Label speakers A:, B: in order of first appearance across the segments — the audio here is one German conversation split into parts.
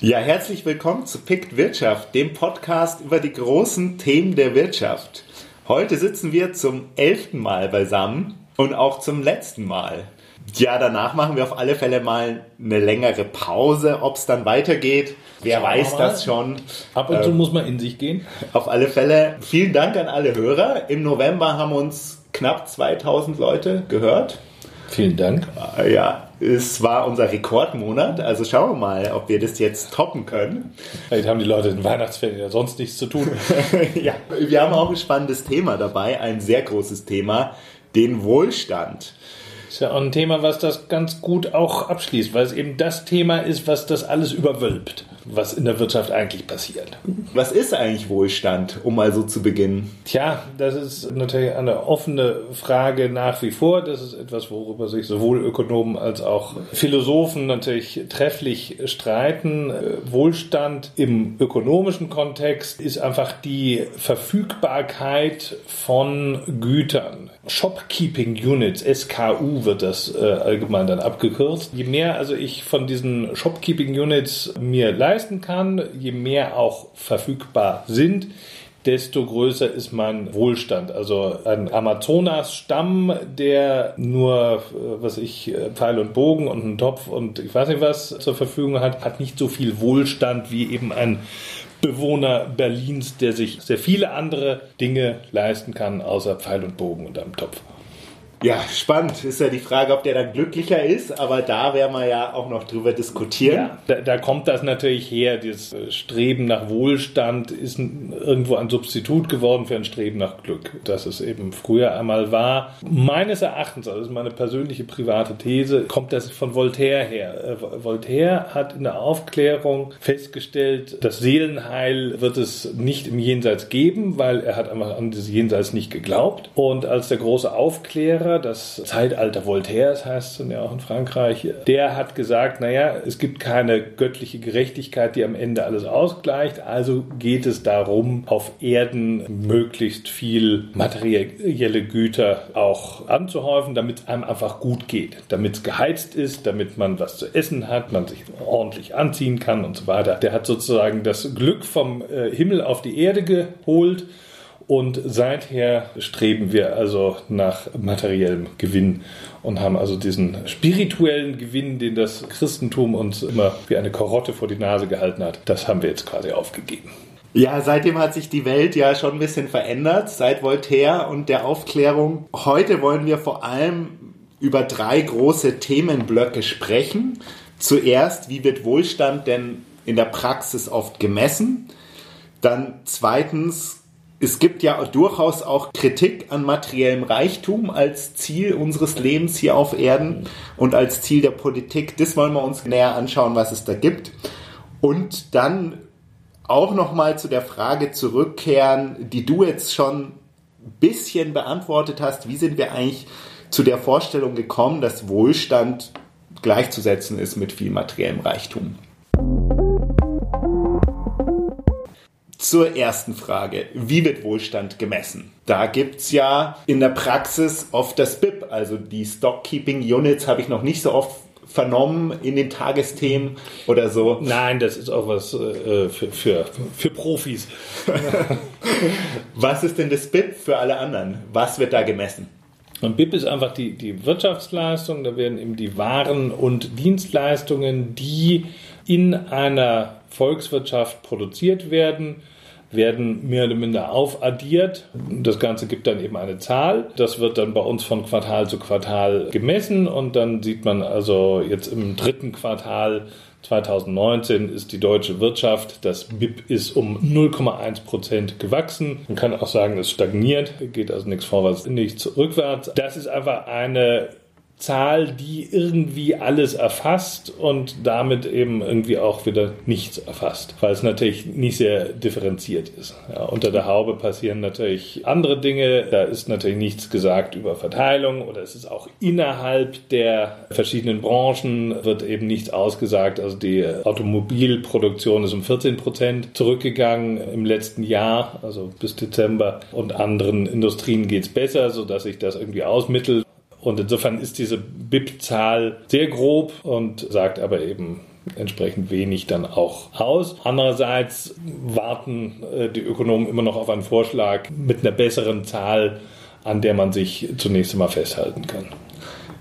A: Ja, herzlich willkommen zu Pict Wirtschaft, dem Podcast über die großen Themen der Wirtschaft. Heute sitzen wir zum elften Mal beisammen und auch zum letzten Mal. Ja, danach machen wir auf alle Fälle mal eine längere Pause. Ob es dann weitergeht, wer
B: Schauen
A: weiß das schon.
B: Ab und zu
A: Ähm,
B: muss man in sich gehen.
A: Auf alle Fälle vielen Dank an alle Hörer. Im November haben uns knapp 2000 Leute gehört.
B: Vielen Dank.
A: Ja, es war unser Rekordmonat. Also schauen wir mal, ob wir das jetzt toppen können.
B: Vielleicht haben die Leute in Weihnachtsferien ja sonst nichts zu tun.
A: ja, wir haben auch ein spannendes Thema dabei, ein sehr großes Thema, den Wohlstand.
B: Ist ja auch ein Thema, was das ganz gut auch abschließt, weil es eben das Thema ist, was das alles überwölbt, was in der Wirtschaft eigentlich passiert.
A: Was ist eigentlich Wohlstand, um mal so zu beginnen?
B: Tja, das ist natürlich eine offene Frage nach wie vor. Das ist etwas, worüber sich sowohl Ökonomen als auch Philosophen natürlich trefflich streiten. Äh, Wohlstand im ökonomischen Kontext ist einfach die Verfügbarkeit von Gütern. Shopkeeping Units, SKU wird das äh, allgemein dann abgekürzt. Je mehr also ich von diesen Shopkeeping Units mir leisten kann, je mehr auch verfügbar sind, desto größer ist mein Wohlstand. Also ein Amazonas-Stamm, der nur, äh, was ich, äh, Pfeil und Bogen und einen Topf und ich weiß nicht was zur Verfügung hat, hat nicht so viel Wohlstand wie eben ein Bewohner Berlins, der sich sehr viele andere Dinge leisten kann, außer Pfeil und Bogen und einem Topf.
A: Ja, spannend. Ist ja die Frage, ob der dann glücklicher ist, aber da werden wir ja auch noch drüber diskutieren.
B: Ja, da, da kommt das natürlich her. Dieses äh, Streben nach Wohlstand ist irgendwo ein Substitut geworden für ein Streben nach Glück, das es eben früher einmal war. Meines Erachtens, also das ist meine persönliche private These, kommt das von Voltaire her. Äh, Voltaire hat in der Aufklärung festgestellt, das Seelenheil wird es nicht im Jenseits geben, weil er hat einfach an dieses Jenseits nicht geglaubt. Und als der große Aufklärer, das Zeitalter Voltaires heißt es ja auch in Frankreich, der hat gesagt, naja, es gibt keine göttliche Gerechtigkeit, die am Ende alles ausgleicht, also geht es darum, auf Erden möglichst viel materielle Güter auch anzuhäufen, damit es einem einfach gut geht, damit es geheizt ist, damit man was zu essen hat, man sich ordentlich anziehen kann und so weiter. Der hat sozusagen das Glück vom äh, Himmel auf die Erde geholt und seither streben wir also nach materiellem Gewinn und haben also diesen spirituellen Gewinn, den das Christentum uns immer wie eine Karotte vor die Nase gehalten hat, das haben wir jetzt quasi aufgegeben.
A: Ja, seitdem hat sich die Welt ja schon ein bisschen verändert, seit Voltaire und der Aufklärung. Heute wollen wir vor allem über drei große Themenblöcke sprechen. Zuerst, wie wird Wohlstand denn in der Praxis oft gemessen? Dann zweitens, es gibt ja durchaus auch Kritik an materiellem Reichtum als Ziel unseres Lebens hier auf Erden und als Ziel der Politik. Das wollen wir uns näher anschauen, was es da gibt. Und dann auch nochmal zu der Frage zurückkehren, die du jetzt schon ein bisschen beantwortet hast. Wie sind wir eigentlich zu der Vorstellung gekommen, dass Wohlstand gleichzusetzen ist mit viel materiellem Reichtum? Zur ersten Frage. Wie wird Wohlstand gemessen? Da gibt's ja in der Praxis oft das BIP, also die Stockkeeping Units habe ich noch nicht so oft vernommen in den Tagesthemen oder so.
B: Nein, das ist auch was äh, für, für, für Profis.
A: Was ist denn das BIP für alle anderen? Was wird da gemessen?
B: Und BIP ist einfach die, die Wirtschaftsleistung, da werden eben die Waren und Dienstleistungen, die in einer Volkswirtschaft produziert werden, werden mehr oder minder aufaddiert. Das Ganze gibt dann eben eine Zahl. Das wird dann bei uns von Quartal zu Quartal gemessen und dann sieht man also jetzt im dritten Quartal 2019 ist die deutsche Wirtschaft, das BIP ist um 0,1 Prozent gewachsen. Man kann auch sagen, es stagniert, geht also nichts vorwärts, nichts rückwärts. Das ist einfach eine Zahl, die irgendwie alles erfasst und damit eben irgendwie auch wieder nichts erfasst, weil es natürlich nicht sehr differenziert ist. Ja, unter der Haube passieren natürlich andere Dinge, da ist natürlich nichts gesagt über Verteilung oder es ist auch innerhalb der verschiedenen Branchen wird eben nichts ausgesagt. Also die Automobilproduktion ist um 14 Prozent zurückgegangen im letzten Jahr, also bis Dezember und anderen Industrien geht es besser, sodass sich das irgendwie ausmittelt. Und insofern ist diese BIP-Zahl sehr grob und sagt aber eben entsprechend wenig dann auch aus. Andererseits warten äh, die Ökonomen immer noch auf einen Vorschlag mit einer besseren Zahl, an der man sich zunächst einmal festhalten kann.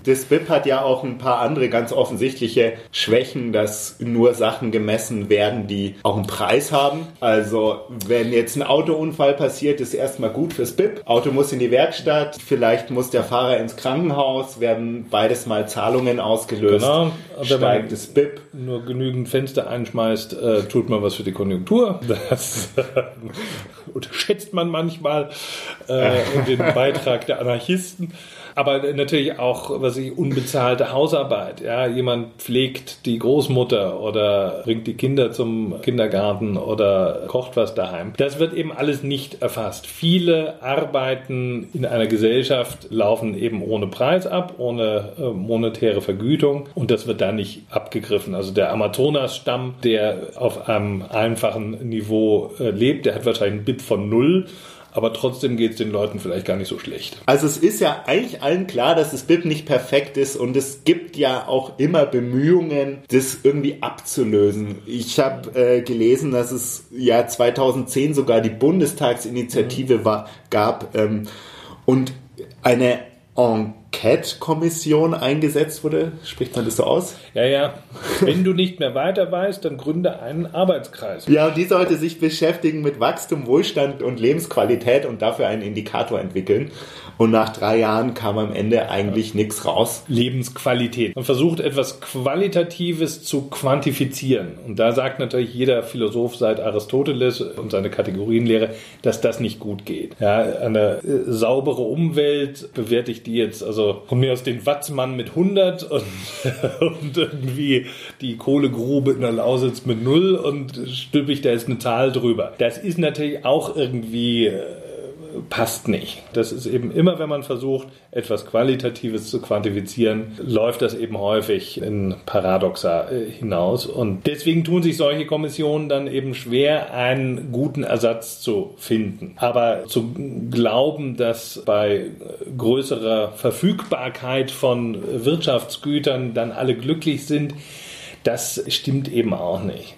A: Das BIP hat ja auch ein paar andere ganz offensichtliche Schwächen, dass nur Sachen gemessen werden, die auch einen Preis haben. Also wenn jetzt ein Autounfall passiert, ist erstmal gut fürs BIP. Auto muss in die Werkstatt, vielleicht muss der Fahrer ins Krankenhaus, werden beides mal Zahlungen ausgelöst. Genau.
B: Wenn man das BIP. nur genügend Fenster einschmeißt, äh, tut man was für die Konjunktur. Das äh, unterschätzt man manchmal äh, den Beitrag der Anarchisten aber natürlich auch, was ich, unbezahlte Hausarbeit. Ja, jemand pflegt die Großmutter oder bringt die Kinder zum Kindergarten oder kocht was daheim. Das wird eben alles nicht erfasst. Viele Arbeiten in einer Gesellschaft laufen eben ohne Preis ab, ohne äh, monetäre Vergütung und das wird da nicht abgegriffen. Also der Amazonas-Stamm, der auf einem einfachen Niveau äh, lebt, der hat wahrscheinlich ein BIP von null aber trotzdem geht es den Leuten vielleicht gar nicht so schlecht.
A: Also es ist ja eigentlich allen klar, dass das BIP nicht perfekt ist und es gibt ja auch immer Bemühungen, das irgendwie abzulösen. Ich habe äh, gelesen, dass es ja 2010 sogar die Bundestagsinitiative war, gab ähm, und eine Enquete-Kommission eingesetzt wurde. Spricht man das so aus?
B: Ja, ja. Wenn du nicht mehr weiter weißt, dann gründe einen Arbeitskreis.
A: Ja, und die sollte sich beschäftigen mit Wachstum, Wohlstand und Lebensqualität und dafür einen Indikator entwickeln. Und nach drei Jahren kam am Ende eigentlich ja. nichts raus.
B: Lebensqualität. Man versucht etwas Qualitatives zu quantifizieren. Und da sagt natürlich jeder Philosoph seit Aristoteles und seine Kategorienlehre, dass das nicht gut geht. Ja, eine äh, saubere Umwelt bewerte ich die jetzt, also von mir aus den Watzmann mit 100 und, und irgendwie die Kohlegrube in der Lausitz mit 0 und stülpe ich da jetzt eine Zahl drüber. Das ist natürlich auch irgendwie äh, passt nicht. Das ist eben immer, wenn man versucht, etwas Qualitatives zu quantifizieren, läuft das eben häufig in Paradoxa äh, hinaus. Und deswegen tun sich solche Kommissionen dann eben schwer, einen guten Ersatz zu finden. Aber zu glauben, dass bei größerer Verfügbarkeit von Wirtschaftsgütern dann alle glücklich sind, das stimmt eben auch nicht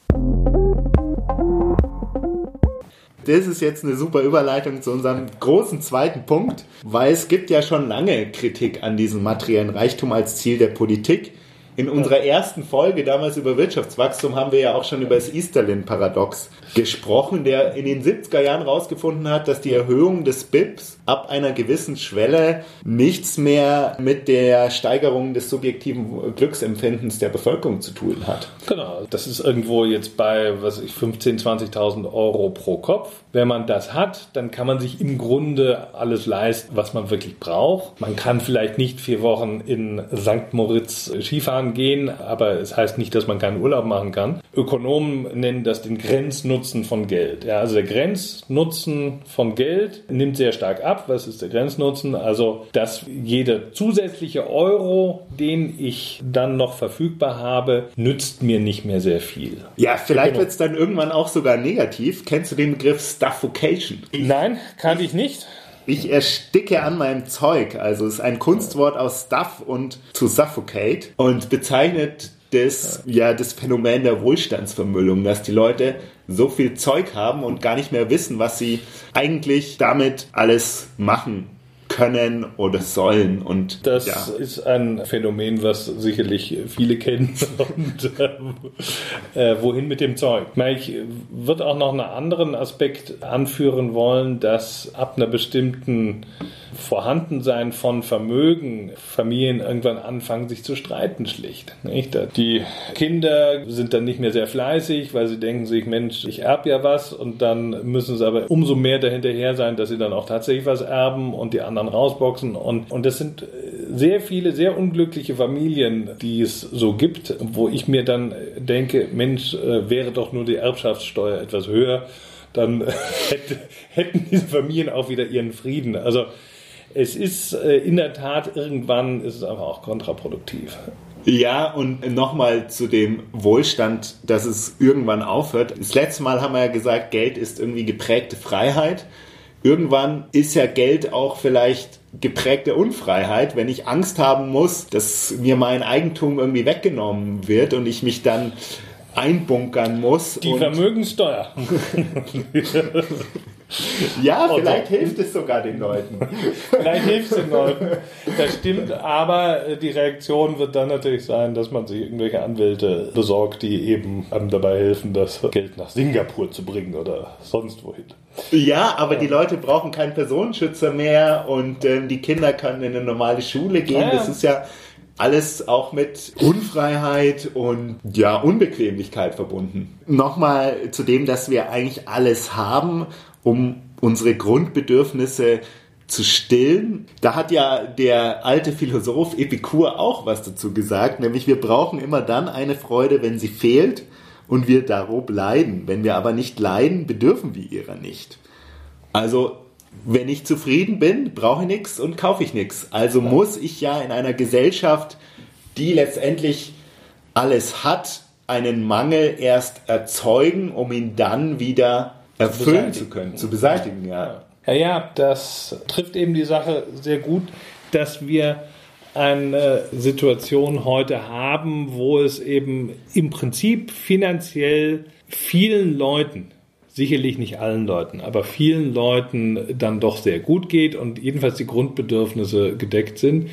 A: das ist jetzt eine super Überleitung zu unserem großen zweiten Punkt, weil es gibt ja schon lange Kritik an diesem materiellen Reichtum als Ziel der Politik. In unserer ersten Folge damals über Wirtschaftswachstum haben wir ja auch schon über das Easterlin-Paradox gesprochen, der in den 70er Jahren herausgefunden hat, dass die Erhöhung des BIPs ab einer gewissen Schwelle nichts mehr mit der Steigerung des subjektiven Glücksempfindens der Bevölkerung zu tun hat.
B: Genau, das ist irgendwo jetzt bei, was ich, 15.000, 20.000 Euro pro Kopf. Wenn man das hat, dann kann man sich im Grunde alles leisten, was man wirklich braucht. Man kann vielleicht nicht vier Wochen in St. Moritz Skifahren gehen, aber es heißt nicht, dass man keinen Urlaub machen kann. Ökonomen nennen das den Grenznutzen von Geld. Ja, also der Grenznutzen von Geld nimmt sehr stark ab. Was ist der Grenznutzen? Also, dass jeder zusätzliche Euro, den ich dann noch verfügbar habe, nützt mir nicht mehr sehr viel.
A: Ja, vielleicht genau. wird es dann irgendwann auch sogar negativ. Kennst du den Begriff Stuffocation?
B: Nein, kannte ich nicht.
A: Ich ersticke an meinem Zeug. Also es ist ein Kunstwort aus Stuff und to suffocate und bezeichnet das, ja, das Phänomen der Wohlstandsvermüllung, dass die Leute so viel Zeug haben und gar nicht mehr wissen, was sie eigentlich damit alles machen können oder sollen. Und
B: das ja. ist ein Phänomen, was sicherlich viele kennen. und äh, äh, wohin mit dem Zeug? Ich würde auch noch einen anderen Aspekt anführen wollen, dass ab einer bestimmten Vorhandensein von Vermögen Familien irgendwann anfangen, sich zu streiten, schlicht. Nicht? Die Kinder sind dann nicht mehr sehr fleißig, weil sie denken sich, Mensch, ich erbe ja was und dann müssen sie aber umso mehr dahinterher sein, dass sie dann auch tatsächlich was erben und die anderen rausboxen. Und, und das sind sehr viele, sehr unglückliche Familien, die es so gibt, wo ich mir dann denke, Mensch, äh, wäre doch nur die Erbschaftssteuer etwas höher dann hätte, hätten diese Familien auch wieder ihren Frieden. Also es ist äh, in der Tat, irgendwann ist es einfach auch kontraproduktiv.
A: Ja, und nochmal zu dem Wohlstand, dass es irgendwann aufhört. Das letzte Mal haben wir ja gesagt, Geld ist irgendwie geprägte Freiheit. Irgendwann ist ja Geld auch vielleicht geprägte Unfreiheit, wenn ich Angst haben muss, dass mir mein Eigentum irgendwie weggenommen wird und ich mich dann einbunkern muss.
B: Die Vermögenssteuer.
A: ja, vielleicht hilft es sogar den Leuten.
B: vielleicht hilft es den Leuten. Das stimmt, aber äh, die Reaktion wird dann natürlich sein, dass man sich irgendwelche Anwälte besorgt, die eben einem dabei helfen, das Geld nach Singapur zu bringen oder sonst wohin.
A: Ja, aber die Leute brauchen keinen Personenschützer mehr und ähm, die Kinder können in eine normale Schule gehen. Ja. Das ist ja alles auch mit Unfreiheit und ja, Unbequemlichkeit verbunden. Nochmal zu dem, dass wir eigentlich alles haben, um unsere Grundbedürfnisse zu stillen. Da hat ja der alte Philosoph Epikur auch was dazu gesagt, nämlich wir brauchen immer dann eine Freude, wenn sie fehlt und wir darob leiden. Wenn wir aber nicht leiden, bedürfen wir ihrer nicht. Also wenn ich zufrieden bin, brauche ich nichts und kaufe ich nichts. Also ja. muss ich ja in einer Gesellschaft, die letztendlich alles hat, einen Mangel erst erzeugen, um ihn dann wieder erfüllen zu, zu können, zu beseitigen.
B: Ja. ja, ja, das trifft eben die Sache sehr gut, dass wir eine Situation heute haben, wo es eben im Prinzip finanziell vielen Leuten sicherlich nicht allen Leuten, aber vielen Leuten dann doch sehr gut geht und jedenfalls die Grundbedürfnisse gedeckt sind,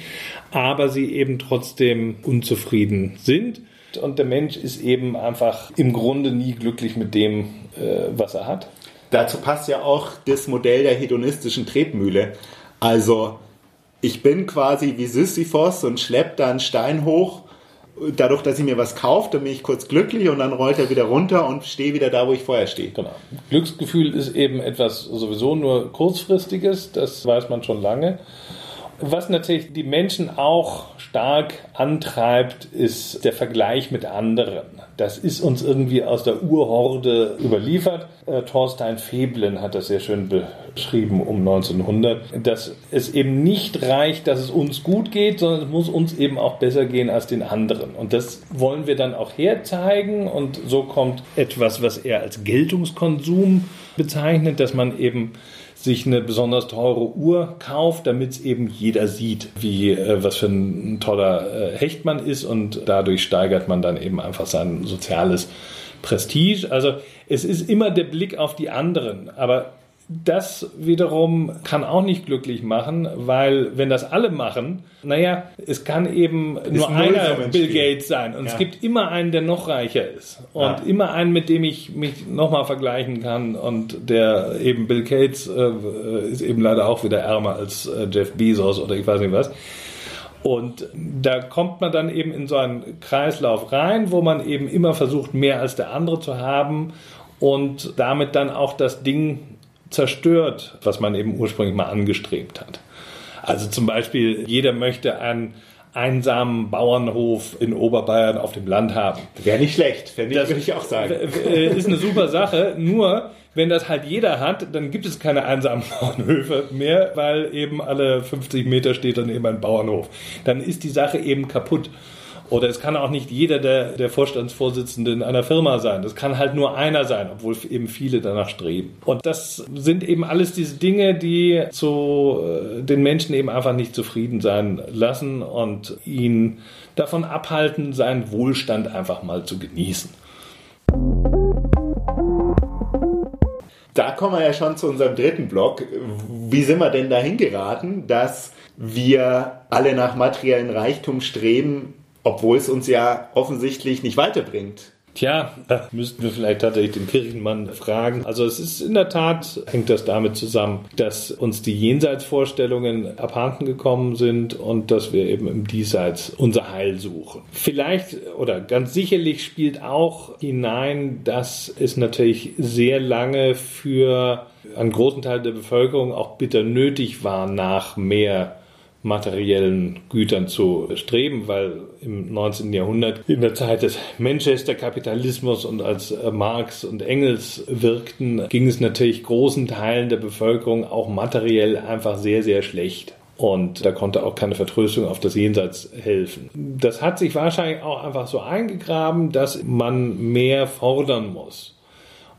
B: aber sie eben trotzdem unzufrieden sind. Und der Mensch ist eben einfach im Grunde nie glücklich mit dem, äh, was er hat.
A: Dazu passt ja auch das Modell der hedonistischen Tretmühle. Also ich bin quasi wie Sisyphos und schleppe da einen Stein hoch dadurch, dass ich mir was kaufe, dann bin ich kurz glücklich und dann rollt er wieder runter und stehe wieder da, wo ich vorher stehe.
B: Genau. Glücksgefühl ist eben etwas sowieso nur kurzfristiges, das weiß man schon lange. Was natürlich die Menschen auch stark antreibt, ist der Vergleich mit anderen. Das ist uns irgendwie aus der Urhorde überliefert. Äh, Thorstein Veblen hat das sehr schön beschrieben um 1900, dass es eben nicht reicht, dass es uns gut geht, sondern es muss uns eben auch besser gehen als den anderen. Und das wollen wir dann auch herzeigen. Und so kommt etwas, was er als Geltungskonsum bezeichnet, dass man eben sich eine besonders teure Uhr kauft, damit es eben jeder sieht, wie äh, was für ein toller äh, Hecht man ist und dadurch steigert man dann eben einfach sein soziales Prestige. Also es ist immer der Blick auf die anderen, aber das wiederum kann auch nicht glücklich machen, weil wenn das alle machen, naja, es kann eben ist nur einer Bill Gates sein und ja. es gibt immer einen, der noch reicher ist und ja. immer einen, mit dem ich mich nochmal vergleichen kann und der eben Bill Gates äh, ist eben leider auch wieder ärmer als äh, Jeff Bezos oder ich weiß nicht was. Und da kommt man dann eben in so einen Kreislauf rein, wo man eben immer versucht, mehr als der andere zu haben und damit dann auch das Ding zerstört, was man eben ursprünglich mal angestrebt hat. Also zum Beispiel, jeder möchte einen einsamen Bauernhof in Oberbayern auf dem Land haben.
A: Wäre nicht schlecht, würde ich auch sagen.
B: Ist eine super Sache, nur wenn das halt jeder hat, dann gibt es keine einsamen Bauernhöfe mehr, weil eben alle 50 Meter steht dann eben ein Bauernhof. Dann ist die Sache eben kaputt. Oder es kann auch nicht jeder der, der Vorstandsvorsitzende in einer Firma sein. Das kann halt nur einer sein, obwohl eben viele danach streben. Und das sind eben alles diese Dinge, die zu äh, den Menschen eben einfach nicht zufrieden sein lassen und ihn davon abhalten, seinen Wohlstand einfach mal zu genießen.
A: Da kommen wir ja schon zu unserem dritten Block. Wie sind wir denn dahin geraten, dass wir alle nach materiellen Reichtum streben, obwohl es uns ja offensichtlich nicht weiterbringt.
B: Tja, da müssten wir vielleicht tatsächlich den Kirchenmann fragen. Also es ist in der Tat, hängt das damit zusammen, dass uns die Jenseitsvorstellungen abhanden gekommen sind und dass wir eben im Diesseits unser Heil suchen. Vielleicht oder ganz sicherlich spielt auch hinein, dass es natürlich sehr lange für einen großen Teil der Bevölkerung auch bitter nötig war, nach mehr materiellen Gütern zu streben, weil im 19. Jahrhundert, in der Zeit des Manchester-Kapitalismus und als äh, Marx und Engels wirkten, ging es natürlich großen Teilen der Bevölkerung auch materiell einfach sehr, sehr schlecht. Und da konnte auch keine Vertröstung auf das Jenseits helfen. Das hat sich wahrscheinlich auch einfach so eingegraben, dass man mehr fordern muss.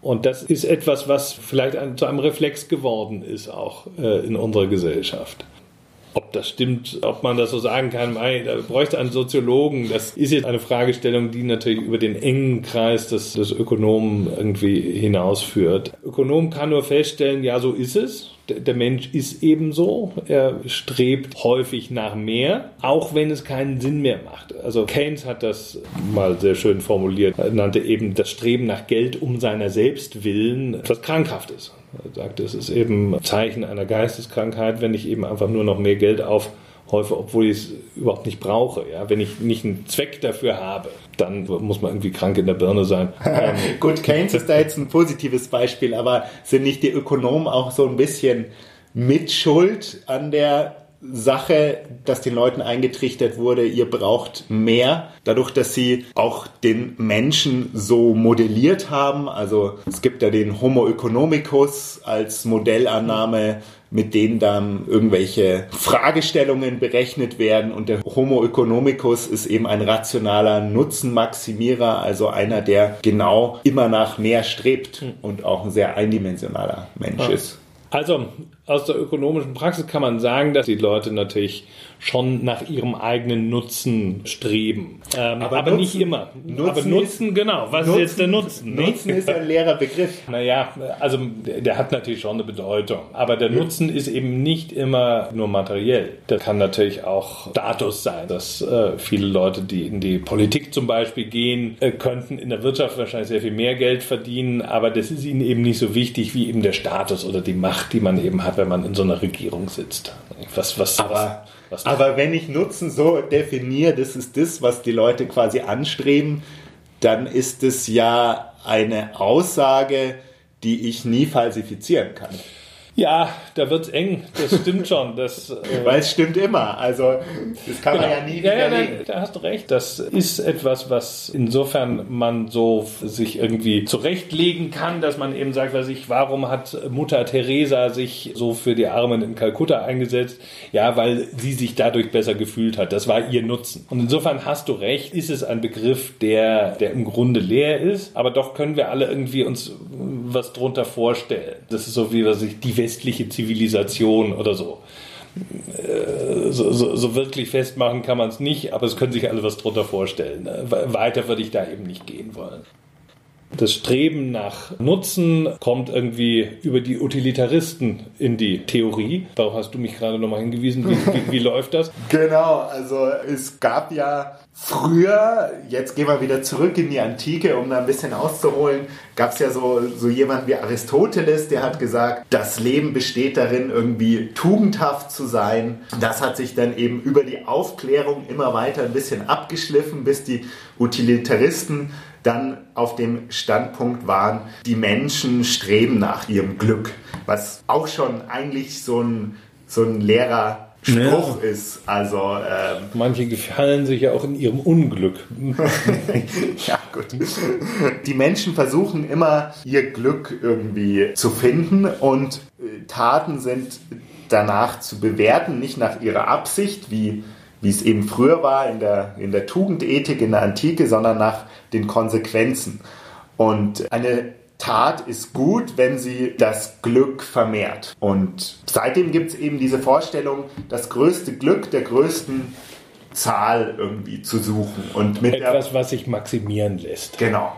B: Und das ist etwas, was vielleicht zu einem Reflex geworden ist, auch äh, in unserer Gesellschaft. Ob das stimmt, ob man das so sagen kann, da bräuchte einen Soziologen. Das ist jetzt eine Fragestellung, die natürlich über den engen Kreis des, des Ökonomen irgendwie hinausführt. Ökonom kann nur feststellen, ja, so ist es der Mensch ist ebenso. Er strebt häufig nach mehr, auch wenn es keinen Sinn mehr macht. Also Keynes hat das mal sehr schön formuliert. Er nannte eben das Streben nach Geld um seiner selbst willen etwas Krankhaftes. Er sagte, es ist eben Zeichen einer Geisteskrankheit, wenn ich eben einfach nur noch mehr Geld auf häufig, obwohl ich es überhaupt nicht brauche. Ja? Wenn ich nicht einen Zweck dafür habe, dann muss man irgendwie krank in der Birne sein.
A: Gut, Keynes ist da jetzt ein positives Beispiel, aber sind nicht die Ökonomen auch so ein bisschen mitschuld an der Sache, dass den Leuten eingetrichtert wurde, ihr braucht mehr, dadurch, dass sie auch den Menschen so modelliert haben. Also es gibt ja den Homo economicus als Modellannahme, mit denen dann irgendwelche Fragestellungen berechnet werden und der Homo economicus ist eben ein rationaler Nutzenmaximierer, also einer, der genau immer nach mehr strebt und auch ein sehr eindimensionaler Mensch ja. ist.
B: Also aus der ökonomischen Praxis kann man sagen, dass die Leute natürlich schon nach ihrem eigenen Nutzen streben. Ähm, aber, aber Nutzen, nicht immer.
A: Nutzen aber Nutzen, ist, genau. Was Nutzen, ist jetzt der Nutzen?
B: Nutzen ist ein leerer Begriff. Naja, also der, der, hat natürlich schon eine Bedeutung. Aber der ja. Nutzen ist eben nicht immer nur materiell. Das kann natürlich auch Status sein, dass äh, viele Leute, die in die Politik zum Beispiel gehen, äh, könnten in der Wirtschaft wahrscheinlich sehr viel mehr Geld verdienen, aber das ist ihnen eben nicht so wichtig wie eben der Status oder die Macht, die man eben hat, wenn man in so einer Regierung sitzt.
A: Was, was, aber was Aber wenn ich Nutzen so definiere, das ist das, was die Leute quasi anstreben, dann ist es ja eine Aussage, die ich nie falsifizieren kann.
B: Ja, da wird's eng. Das stimmt schon. Das,
A: äh Weil es stimmt immer. Also das kann genau. man ja nie ja, ja, nein,
B: Da hast du recht. Das ist etwas, was insofern man so sich irgendwie zurechtlegen kann, dass man eben sagt, was ich, warum hat Mutter Teresa sich so für die Armen in Kalkutta eingesetzt? Ja, weil sie sich dadurch besser gefühlt hat. Das war ihr Nutzen. Und insofern hast du recht. Ist es ein Begriff, der, der im Grunde leer ist, aber doch können wir alle irgendwie uns was drunter vorstellen. Das ist so wie was ich die westliche Zivilisation oder so. Äh, so, so, so wirklich festmachen kann man es nicht, aber es können sich alle was drunter vorstellen. Weiter würde ich da eben nicht gehen wollen. Das Streben nach Nutzen kommt irgendwie über die Utilitaristen in die Theorie. Darauf hast du mich gerade nochmal hingewiesen. Wie, wie, wie, läuft das?
A: Genau, also es gab ja früher, jetzt gehen wir wieder zurück in die Antike, um da ein bisschen auszuholen, gab es ja so, so jemand wie Aristoteles, der hat gesagt, das Leben besteht darin, irgendwie tugendhaft zu sein. Das hat sich dann eben über die Aufklärung immer weiter ein bisschen abgeschliffen, bis die Utilitaristen dann auf dem Standpunkt waren, die Menschen streben nach ihrem Glück, was auch schon eigentlich so ein, so ein leerer Spruch ja. ist. Also ähm,
B: manche gefallen sich ja auch in ihrem Unglück.
A: ja gut. Die Menschen versuchen immer ihr Glück irgendwie zu finden und äh, Taten sind danach zu bewerten, nicht nach ihrer Absicht, wie wie es eben früher war in der, in der Tugendethik, in der Antike, sondern nach den Konsequenzen. Und eine Tat ist gut, wenn sie das Glück vermehrt. Und seitdem gibt es eben diese Vorstellung, das größte Glück der größten Zahl irgendwie zu suchen. Und
B: mit Etwas, was sich maximieren lässt.
A: Genau.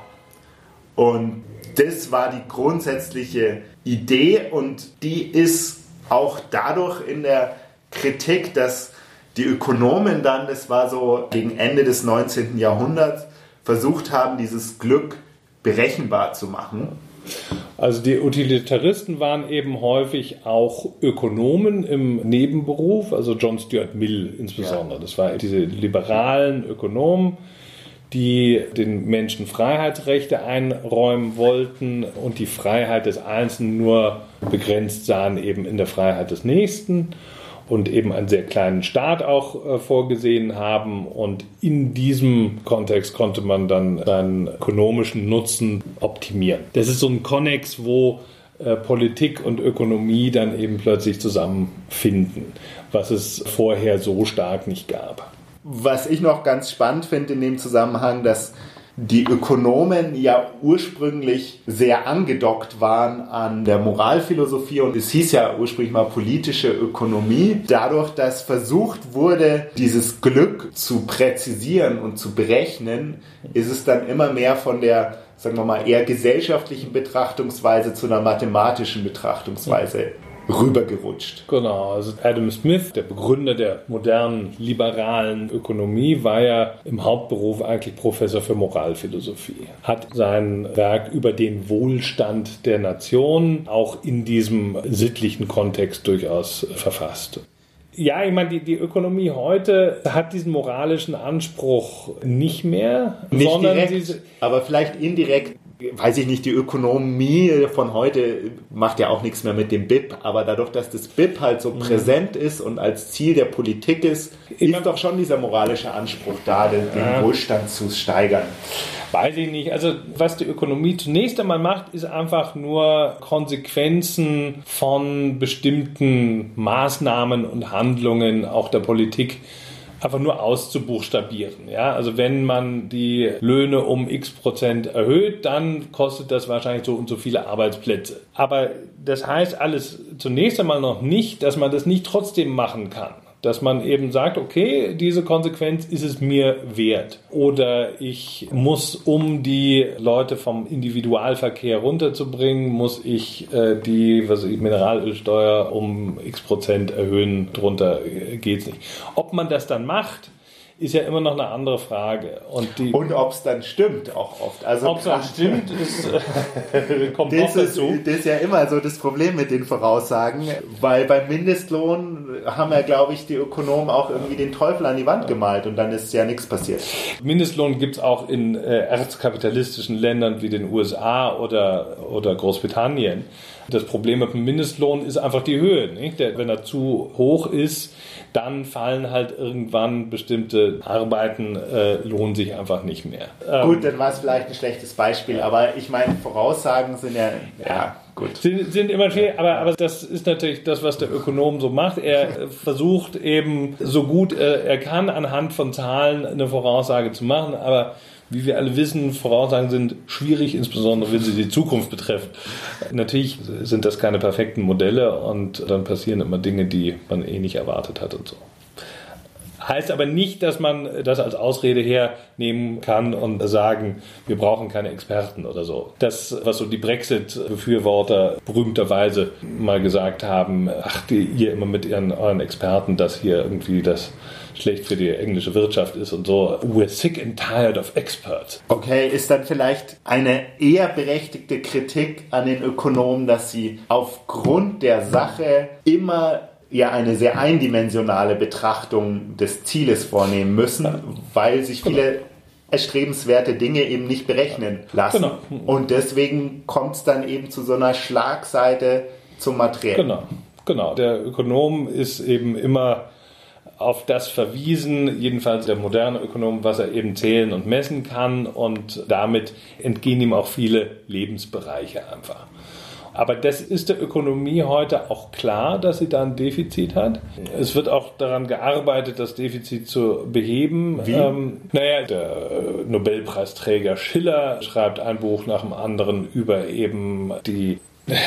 A: Und das war die grundsätzliche Idee und die ist auch dadurch in der Kritik, dass die Ökonomen dann, das war so gegen Ende des 19. Jahrhunderts, versucht haben, dieses Glück berechenbar zu machen.
B: Also die Utilitaristen waren eben häufig auch Ökonomen im Nebenberuf, also John Stuart Mill insbesondere. Ja. Das waren diese liberalen Ökonomen, die den Menschen Freiheitsrechte einräumen wollten und die Freiheit des Einzelnen nur begrenzt sahen eben in der Freiheit des Nächsten und eben einen sehr kleinen Staat auch äh, vorgesehen haben. Und in diesem Kontext konnte man dann seinen ökonomischen Nutzen optimieren. Das ist so ein Konnex, wo äh, Politik und Ökonomie dann eben plötzlich zusammenfinden, was es vorher so stark nicht gab.
A: Was ich noch ganz spannend finde in dem Zusammenhang, dass die Ökonomen ja ursprünglich sehr angedockt waren an der Moralphilosophie und es hieß ja ursprünglich mal politische Ökonomie. Dadurch, dass versucht wurde, dieses Glück zu präzisieren und zu berechnen, ist es dann immer mehr von der sagen wir mal, eher gesellschaftlichen Betrachtungsweise zu einer mathematischen Betrachtungsweise rübergerutscht.
B: Genau, also Adam Smith, der Begründer der modernen liberalen Ökonomie, war ja im Hauptberuf eigentlich Professor für Moralphilosophie. Hat sein Werk über den Wohlstand der Nation auch in diesem sittlichen Kontext durchaus verfasst. Ja, ich meine, die, die Ökonomie heute hat diesen moralischen Anspruch nicht mehr,
A: nicht sondern direkt, sie, aber vielleicht indirekt weiß ich nicht, die Ökonomie von heute macht ja auch nichts mehr mit dem BIP, aber dadurch, dass das BIP halt so mhm. präsent ist und als Ziel der Politik ist, ist doch schon dieser moralische Anspruch da, den, den Wohlstand zu steigern.
B: Weiß ich nicht. Also was die Ökonomie zunächst einmal macht, ist einfach nur Konsequenzen von bestimmten Maßnahmen und Handlungen auch der Politik einfach nur auszubuchstabieren. Ja? Also wenn man die Löhne um x Prozent erhöht, dann kostet das wahrscheinlich so und so viele Arbeitsplätze. Aber das heißt alles zunächst einmal noch nicht, dass man das nicht trotzdem machen kann dass man eben sagt, okay, diese Konsequenz ist es mir wert. Oder ich muss, um die Leute vom Individualverkehr runterzubringen, muss ich äh, die was ich, Mineralölsteuer um x Prozent erhöhen. Drunter äh, geht es nicht. Ob man das dann macht, ist ja immer noch eine andere Frage.
A: Und, und ob es dann stimmt, auch oft.
B: Also ob es dann stimmt, ist,
A: äh, kommt das noch dazu. Ist, das ist ja immer so das Problem mit den Voraussagen, weil beim Mindestlohn haben ja, glaube ich, die Ökonomen auch irgendwie den Teufel an die Wand gemalt und dann ist ja nichts passiert.
B: Mindestlohn gibt es auch in äh, erzkapitalistischen Ländern wie den USA oder, oder Großbritannien. Das Problem mit dem Mindestlohn ist einfach die Höhe. Nicht? Wenn er zu hoch ist, dann fallen halt irgendwann bestimmte Arbeiten, äh, lohnen sich einfach nicht mehr.
A: Ähm, Gut, dann war es vielleicht ein schlechtes Beispiel, aber ich meine, Voraussagen sind ja, ja gut.
B: Sind, sind immer schwierig, aber, aber das ist natürlich das, was der Ökonom so macht. Er versucht eben so gut äh, er kann anhand von Zahlen eine Voraussage zu machen, aber wie wir alle wissen, Voraussagen sind schwierig, insbesondere wenn sie die Zukunft betreffen. Natürlich sind das keine perfekten Modelle und dann passieren immer Dinge, die man eh nicht erwartet hat und so. Heißt aber nicht, dass man das als Ausrede hernehmen kann und sagen, wir brauchen keine Experten oder so. Das, was so die Brexit-Befürworter berühmterweise mal gesagt haben, ach, ihr immer mit ihren euren Experten, dass hier irgendwie das schlecht für die englische Wirtschaft ist und so. We're sick and tired of experts.
A: Okay, ist dann vielleicht eine eher berechtigte Kritik an den Ökonomen, dass sie aufgrund der Sache immer ja eine sehr eindimensionale Betrachtung des Zieles vornehmen müssen, weil sich viele erstrebenswerte Dinge eben nicht berechnen lassen. Genau. Und deswegen kommt es dann eben zu so einer Schlagseite zum Material.
B: Genau, genau. Der Ökonom ist eben immer auf das verwiesen, jedenfalls der moderne Ökonom, was er eben zählen und messen kann und damit entgehen ihm auch viele Lebensbereiche einfach. Aber das ist der Ökonomie heute auch klar, dass sie da ein Defizit hat. Es wird auch daran gearbeitet, das Defizit zu beheben.
A: Wie? Ähm,
B: naja, der Nobelpreisträger Schiller schreibt ein Buch nach dem anderen über eben die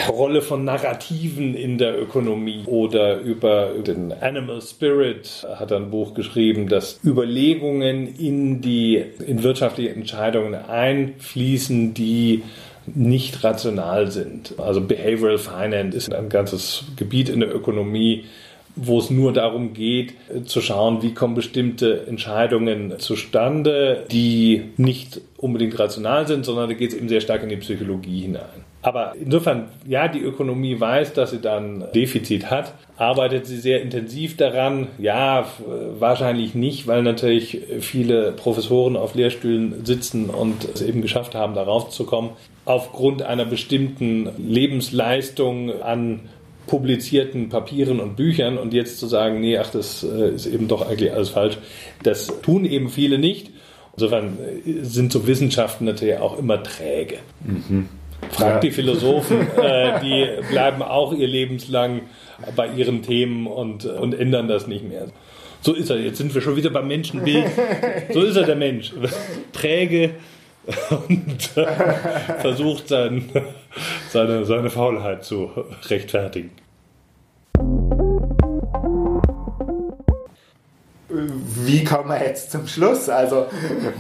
B: Rolle von Narrativen in der Ökonomie oder über den Animal Spirit hat er ein Buch geschrieben, das Überlegungen in die in wirtschaftliche Entscheidungen einfließen, die nicht rational sind. Also Behavioral Finance ist ein ganzes Gebiet in der Ökonomie, wo es nur darum geht, zu schauen, wie kommen bestimmte Entscheidungen zustande, die nicht unbedingt rational sind, sondern da geht es eben sehr stark in die Psychologie hinein. Aber insofern, ja, die Ökonomie weiß, dass sie dann Defizit hat. Arbeitet sie sehr intensiv daran? Ja, wahrscheinlich nicht, weil natürlich viele Professoren auf Lehrstühlen sitzen und es eben geschafft haben, darauf zu kommen. Aufgrund einer bestimmten Lebensleistung an publizierten Papieren und Büchern und jetzt zu sagen, nee, ach, das äh, ist eben doch eigentlich alles falsch. Das tun eben viele nicht. Insofern äh, sind so Wissenschaften natürlich auch immer träge. Mhm. Fragt ja. die Philosophen, äh, die bleiben auch ihr Lebenslang bei ihren Themen und, und ändern das nicht mehr. So ist er. Jetzt sind wir schon wieder beim Menschenbild. So ist er, der Mensch. Träge, und äh, versucht sein, seine, seine Faulheit zu rechtfertigen.
A: Wie kommen wir jetzt zum Schluss? Also,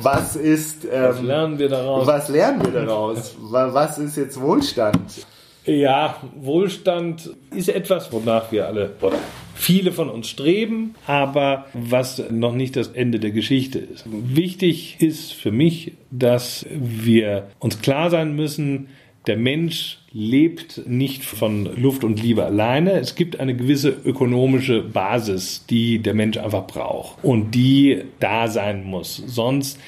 A: was ist. Ähm,
B: Was lernen wir daraus?
A: Was lernen wir daraus? Wa- Was ist jetzt Wohlstand?
B: Ja, Wohlstand ist etwas, wonach wir alle oder viele von uns streben, aber was noch nicht das Ende der Geschichte ist. Wichtig ist für mich, dass wir uns klar sein müssen, der Mensch lebt nicht von Luft und Liebe alleine. Es gibt eine gewisse ökonomische Basis, die der Mensch einfach braucht und die da sein muss. Sonst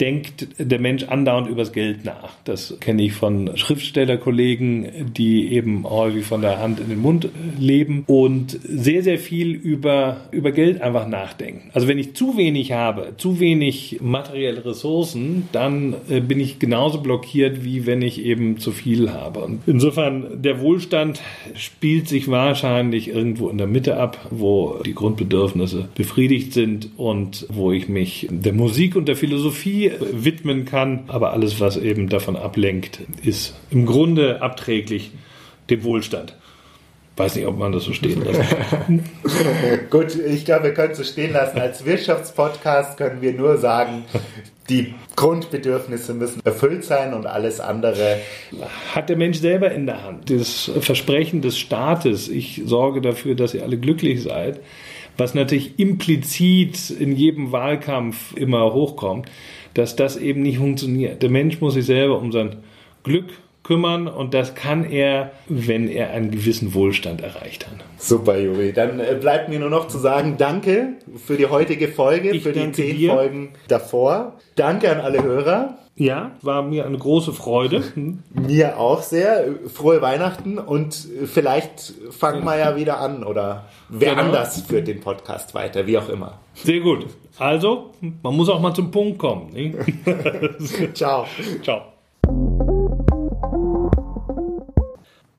B: denkt der Mensch andauernd übers Geld nach. Das kenne ich von Schriftstellerkollegen, die eben häufig von der Hand in den Mund äh, leben und sehr, sehr viel über, über Geld einfach nachdenken. Also wenn ich zu wenig habe, zu wenig materielle Ressourcen, dann äh, bin ich genauso blockiert, wie wenn ich eben zu viel habe. Und insofern, der Wohlstand spielt sich wahrscheinlich irgendwo in der Mitte ab, wo die Grundbedürfnisse befriedigt sind und wo ich mich der Musik und der Philosophie widmen kann. Aber alles, was eben davon ablenkt, ist im Grunde abträglich dem Wohlstand. Weiß nicht, ob man das so stehen lässt.
A: Gut, ich glaube, wir können es so stehen lassen. Als Wirtschaftspodcast können wir nur sagen, die Grundbedürfnisse müssen erfüllt sein und alles andere.
B: Hat der Mensch selber in der Hand. Das Versprechen des Staates, ich sorge dafür, dass ihr alle glücklich seid, was natürlich implizit in jedem Wahlkampf immer hochkommt, dass das eben nicht funktioniert. Der Mensch muss sich selber um sein Glück kümmern und das kann er, wenn er einen gewissen Wohlstand erreicht hat.
A: Super, Juri. Dann äh, bleibt mir nur noch zu sagen, danke für die heutige Folge,
B: Ich
A: für die zehn
B: dir.
A: Folgen davor. Danke an alle Hörer.
B: Ja, war mir eine große Freude.
A: Mir auch sehr. Frohe Weihnachten und vielleicht fangen wir ja wieder an oder wer
B: Genau.
A: anders führt den Podcast weiter, wie auch immer.
B: Sehr gut. Also, man muss auch mal zum Punkt kommen.
A: Ciao.
B: Ciao.